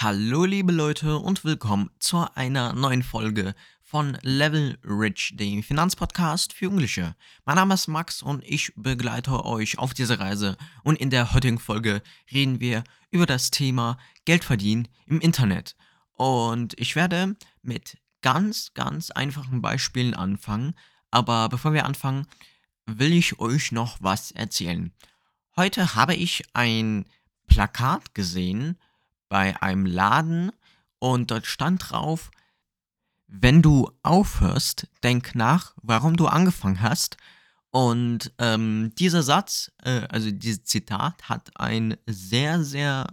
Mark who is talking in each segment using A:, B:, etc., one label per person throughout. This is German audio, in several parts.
A: Hallo liebe Leute und willkommen zu einer neuen Folge von Level Rich, dem Finanzpodcast für Jugendliche. Mein Name ist Max und ich begleite euch auf dieser Reise und in der heutigen Folge reden wir über das Thema Geldverdienen im Internet. Und ich werde mit ganz, ganz einfachen Beispielen anfangen, aber bevor wir anfangen, will ich euch noch was erzählen. Heute habe ich ein Plakat gesehen, bei einem Laden und dort stand drauf, wenn du aufhörst, denk nach, warum du angefangen hast. Und ähm, dieser Satz, äh, also dieses Zitat, hat einen sehr, sehr,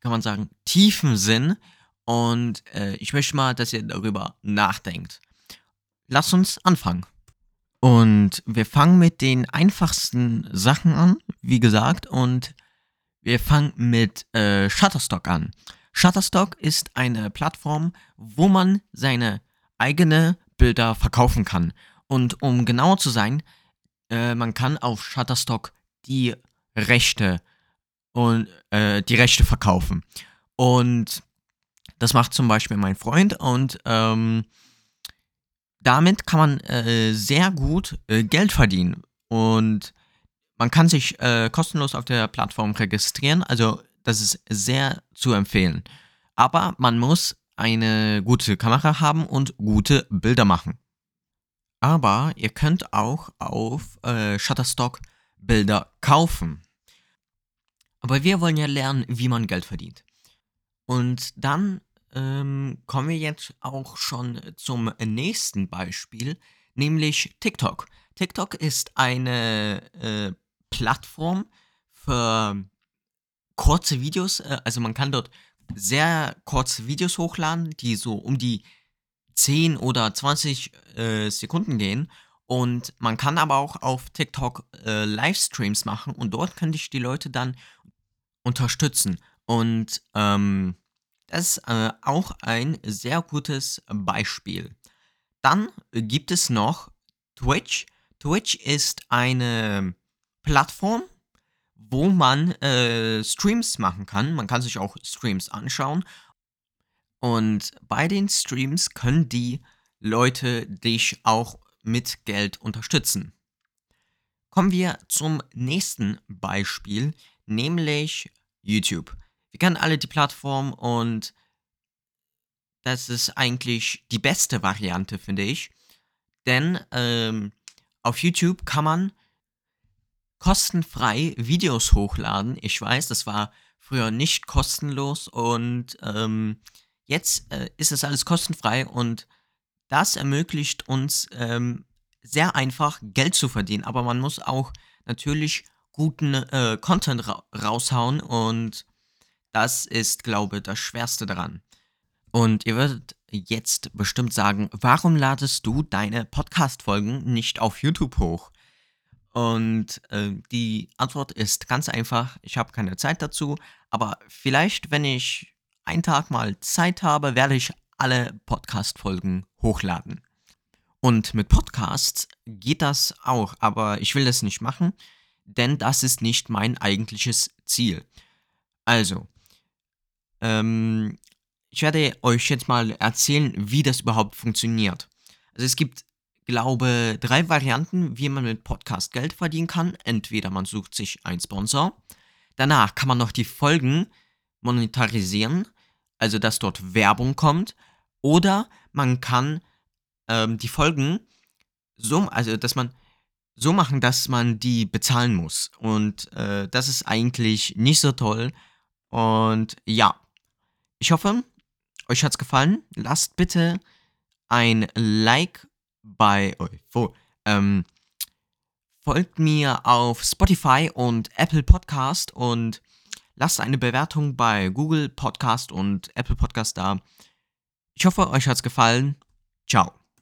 A: kann man sagen, tiefen Sinn. Und äh, ich möchte mal, dass ihr darüber nachdenkt. Lass uns anfangen. Und wir fangen mit den einfachsten Sachen an, wie gesagt. Und wir fangen mit äh, Shutterstock an. Shutterstock ist eine Plattform, wo man seine eigene Bilder verkaufen kann. Und um genauer zu sein, äh, man kann auf Shutterstock die Rechte und äh, die Rechte verkaufen. Und das macht zum Beispiel mein Freund und ähm, damit kann man äh, sehr gut äh, Geld verdienen. Und man kann sich äh, kostenlos auf der Plattform registrieren, also das ist sehr zu empfehlen. Aber man muss eine gute Kamera haben und gute Bilder machen. Aber ihr könnt auch auf äh, Shutterstock Bilder kaufen. Aber wir wollen ja lernen, wie man Geld verdient. Und dann ähm, kommen wir jetzt auch schon zum nächsten Beispiel, nämlich TikTok. TikTok ist eine äh, Plattform für kurze Videos. Äh, also man kann dort sehr kurze Videos hochladen, die so um die 10 oder 20 äh, Sekunden gehen. Und man kann aber auch auf TikTok äh, Livestreams machen und dort könnte ich die Leute dann unterstützen. Und ähm, das ist äh, auch ein sehr gutes Beispiel. Dann gibt es noch Twitch. Twitch ist eine Plattform, wo man äh, Streams machen kann. Man kann sich auch Streams anschauen. Und bei den Streams können die Leute dich auch mit Geld unterstützen. Kommen wir zum nächsten Beispiel, nämlich YouTube. Wir kennen alle die Plattform und das ist eigentlich die beste Variante, finde ich. Denn ähm, auf YouTube kann man kostenfrei Videos hochladen. Ich weiß, das war früher nicht kostenlos und ähm, jetzt äh, ist es alles kostenfrei und das ermöglicht uns ähm, sehr einfach Geld zu verdienen. Aber man muss auch natürlich guten äh, Content ra raushauen und das ist, glaube ich, das Schwerste daran. Und ihr werdet jetzt bestimmt sagen, warum ladest du deine Podcast-Folgen nicht auf YouTube hoch? Und äh, die Antwort ist ganz einfach, ich habe keine Zeit dazu, aber vielleicht, wenn ich einen Tag mal Zeit habe, werde ich alle Podcast-Folgen hochladen. Und mit Podcasts geht das auch, aber ich will das nicht machen, denn das ist nicht mein eigentliches Ziel. Also, ähm, ich werde euch jetzt mal erzählen, wie das überhaupt funktioniert. Also es gibt glaube, drei Varianten, wie man mit Podcast Geld verdienen kann. Entweder man sucht sich einen Sponsor. Danach kann man noch die Folgen monetarisieren, also dass dort Werbung kommt. Oder man kann ähm, die Folgen so, also dass man so machen, dass man die bezahlen muss. Und äh, das ist eigentlich nicht so toll. Und ja, ich hoffe, euch hat es gefallen. Lasst bitte ein Like bei euch. Wo, ähm, folgt mir auf Spotify und Apple Podcast und lasst eine Bewertung bei Google Podcast und Apple Podcast da. Ich hoffe, euch hat's gefallen. Ciao.